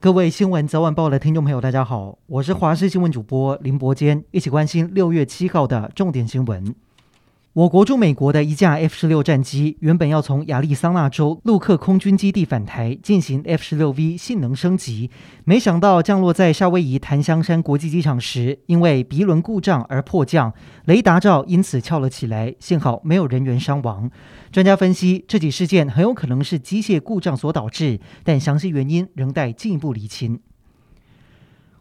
各位新闻早晚报的听众朋友，大家好，我是华视新闻主播林伯坚，一起关心六月七号的重点新闻。我国驻美国的一架 F 十六战机原本要从亚利桑那州陆克空军基地返台进行 F 十六 V 性能升级，没想到降落在夏威夷檀香山国际机场时，因为鼻轮故障而迫降，雷达罩因此翘了起来，幸好没有人员伤亡。专家分析，这起事件很有可能是机械故障所导致，但详细原因仍待进一步厘清。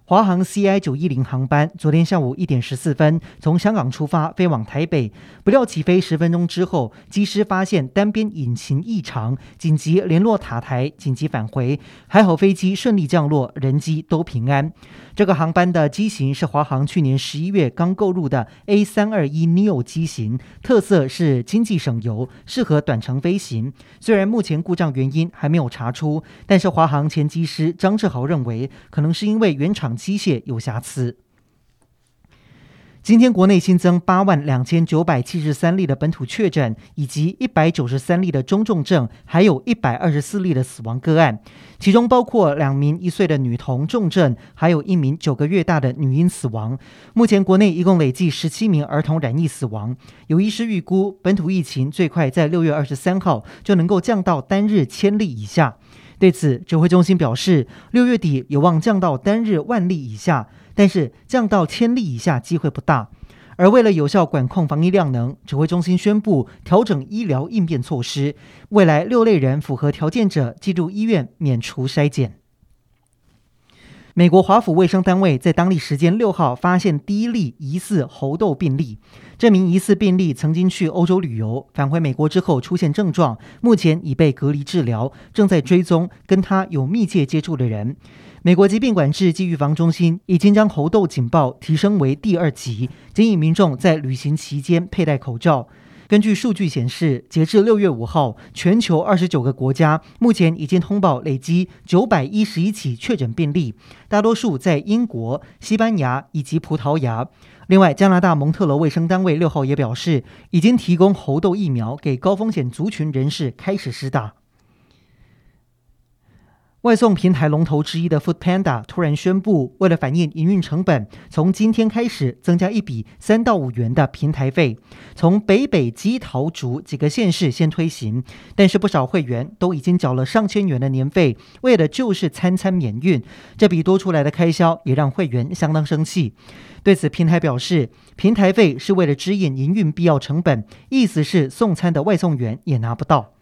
华航 CI 九一零航班昨天下午一点十四分从香港出发，飞往台北，不料起飞十分钟之后，机师发现单边引擎异常，紧急联络塔台，紧急返回。还好飞机顺利降落，人机都平安。这个航班的机型是华航去年十一月刚购入的 A 三二一 neo 机型，特色是经济省油，适合短程飞行。虽然目前故障原因还没有查出，但是华航前机师张志豪认为，可能是因为原厂机械有瑕疵。今天国内新增八万两千九百七十三例的本土确诊，以及一百九十三例的中重症，还有一百二十四例的死亡个案，其中包括两名一岁的女童重症，还有一名九个月大的女婴死亡。目前国内一共累计十七名儿童染疫死亡。有医师预估，本土疫情最快在六月二十三号就能够降到单日千例以下。对此，指挥中心表示，六月底有望降到单日万例以下。但是降到千例以下机会不大，而为了有效管控防疫量能，指挥中心宣布调整医疗应变措施，未来六类人符合条件者进入医院免除筛检。美国华府卫生单位在当地时间六号发现第一例疑似猴痘病例。这名疑似病例曾经去欧洲旅游，返回美国之后出现症状，目前已被隔离治疗，正在追踪跟他有密切接触的人。美国疾病管制及预防中心已经将猴痘警报提升为第二级，建议民众在旅行期间佩戴口罩。根据数据显示，截至六月五号，全球二十九个国家目前已经通报累积九百一十一起确诊病例，大多数在英国、西班牙以及葡萄牙。另外，加拿大蒙特罗卫生单位六号也表示，已经提供猴痘疫苗给高风险族群人士开始施打。外送平台龙头之一的 Foodpanda 突然宣布，为了反映营运成本，从今天开始增加一笔三到五元的平台费，从北北基桃竹几个县市先推行。但是不少会员都已经缴了上千元的年费，为的就是餐餐免运。这笔多出来的开销也让会员相当生气。对此，平台表示，平台费是为了支应营运必要成本，意思是送餐的外送员也拿不到。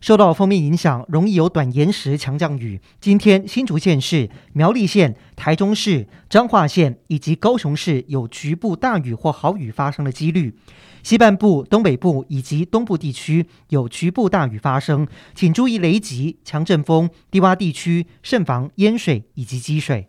受到锋面影响，容易有短延时强降雨。今天新竹县市、苗栗县、台中市、彰化县以及高雄市有局部大雨或豪雨发生的几率。西半部、东北部以及东部地区有局部大雨发生，请注意雷击、强阵风、低洼地区慎防淹水以及积水。